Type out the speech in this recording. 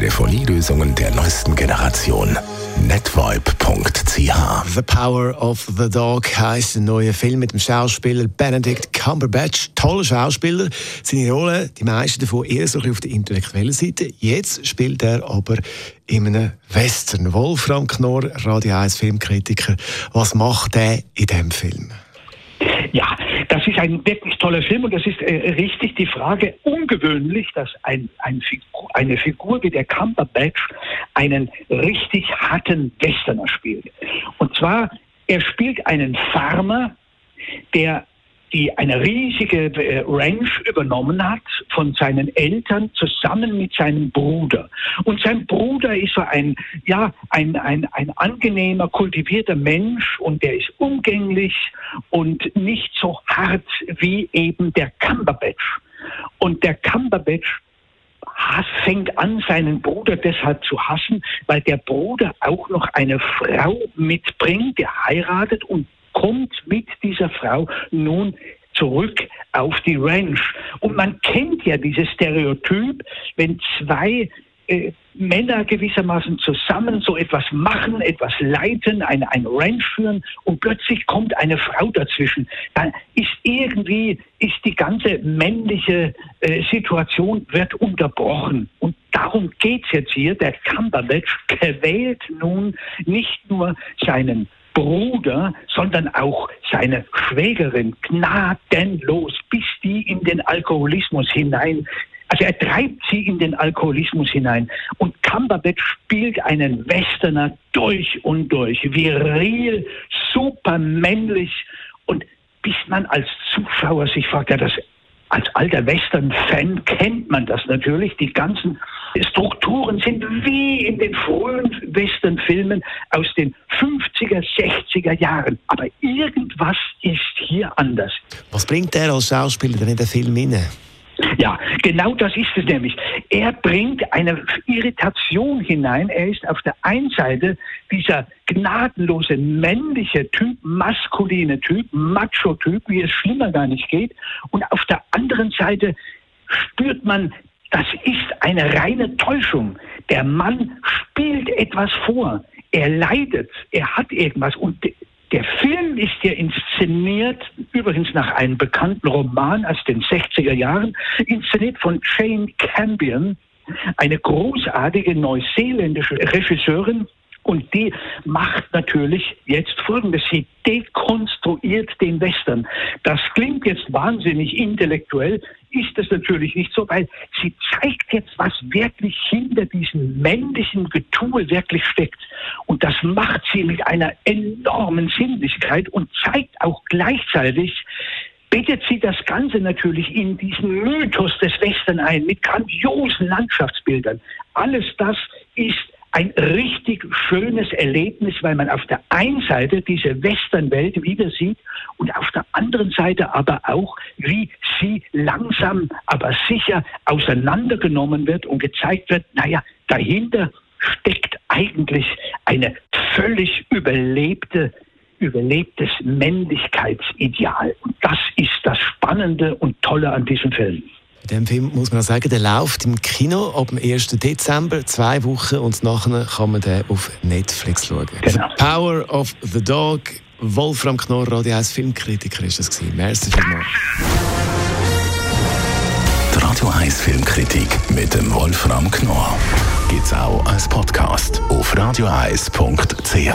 Telefonielösungen der neuesten Generation. netvibe.ch. The Power of the Dog heisst ein neuer Film mit dem Schauspieler Benedict Cumberbatch. Toller Schauspieler. Seine Rolle, die meisten davon eher so auf der intellektuellen Seite. Jetzt spielt er aber in einem Western. Wolfram Knorr, Radio 1 Filmkritiker. Was macht er in diesem Film? Ein wirklich toller Film und das ist äh, richtig die Frage, ungewöhnlich, dass ein, ein Figur, eine Figur wie der Cumberbatch einen richtig harten Westerner spielt. Und zwar, er spielt einen Farmer, der die eine riesige äh, Ranch übernommen hat von seinen Eltern zusammen mit seinem Bruder. Und sein Bruder ist so ein, ja, ein, ein, ein angenehmer, kultivierter Mensch und der ist umgänglich und nicht so hart wie eben der Cumberbatch. Und der Cumberbatch fängt an, seinen Bruder deshalb zu hassen, weil der Bruder auch noch eine Frau mitbringt, der heiratet und kommt mit dieser Frau nun zurück auf die Ranch. Und man kennt ja dieses Stereotyp, wenn zwei äh, Männer gewissermaßen zusammen so etwas machen, etwas leiten, ein, ein Ranch führen und plötzlich kommt eine Frau dazwischen. Dann ist irgendwie, ist die ganze männliche äh, Situation wird unterbrochen. Und darum geht es jetzt hier. Der Cumberbatch quält nun nicht nur seinen Bruder, sondern auch seine Schwägerin gnadenlos, bis die in den Alkoholismus hinein also er treibt sie in den Alkoholismus hinein. Und Cumberbatch spielt einen Westerner durch und durch. Viril, super männlich. Und bis man als Zuschauer sich fragt, ja, das als alter Western-Fan kennt man das natürlich. Die ganzen Strukturen sind wie in den frühen Western-Filmen aus den 50er, 60er Jahren. Aber irgendwas ist hier anders. Was bringt er als Schauspieler in den Film hinein? Ja, genau das ist es nämlich. Er bringt eine Irritation hinein. Er ist auf der einen Seite dieser gnadenlose männliche Typ, maskuline Typ, Macho-Typ, wie es schlimmer gar nicht geht. Und auf der anderen Seite spürt man, das ist eine reine Täuschung. Der Mann spielt etwas vor. Er leidet, er hat irgendwas und der Film ist ja inszeniert, übrigens nach einem bekannten Roman aus den 60er Jahren, inszeniert von Jane Campion, eine großartige neuseeländische Regisseurin, und die macht natürlich jetzt Folgendes. Sie dekonstruiert den Western. Das klingt jetzt wahnsinnig intellektuell, ist es natürlich nicht so, weil sie zeigt jetzt, was wirklich hinter diesem männlichen Getue wirklich steckt. Und das macht sie mit einer enormen Sinnlichkeit und zeigt auch gleichzeitig, bettet sie das Ganze natürlich in diesen Mythos des Western ein, mit grandiosen Landschaftsbildern. Alles das ist ein richtig schönes Erlebnis, weil man auf der einen Seite diese Westernwelt wieder sieht und auf der anderen Seite aber auch, wie sie langsam, aber sicher auseinandergenommen wird und gezeigt wird, naja, dahinter steckt eigentlich eine völlig überlebte überlebtes Männlichkeitsideal. Und das ist das Spannende und Tolle an diesem Film. Dem Film muss man sagen, der läuft im Kino ab dem 1. Dezember, zwei Wochen, und nachher kann man den auf Netflix schauen. Genau. Power of the Dog. Wolfram Knorr, Radio 1 Filmkritiker, ist das gewesen. Merci vielmals. Die Radio 1 Filmkritik mit dem Wolfram Knorr gibt es auch als Podcast auf radioeis.ch.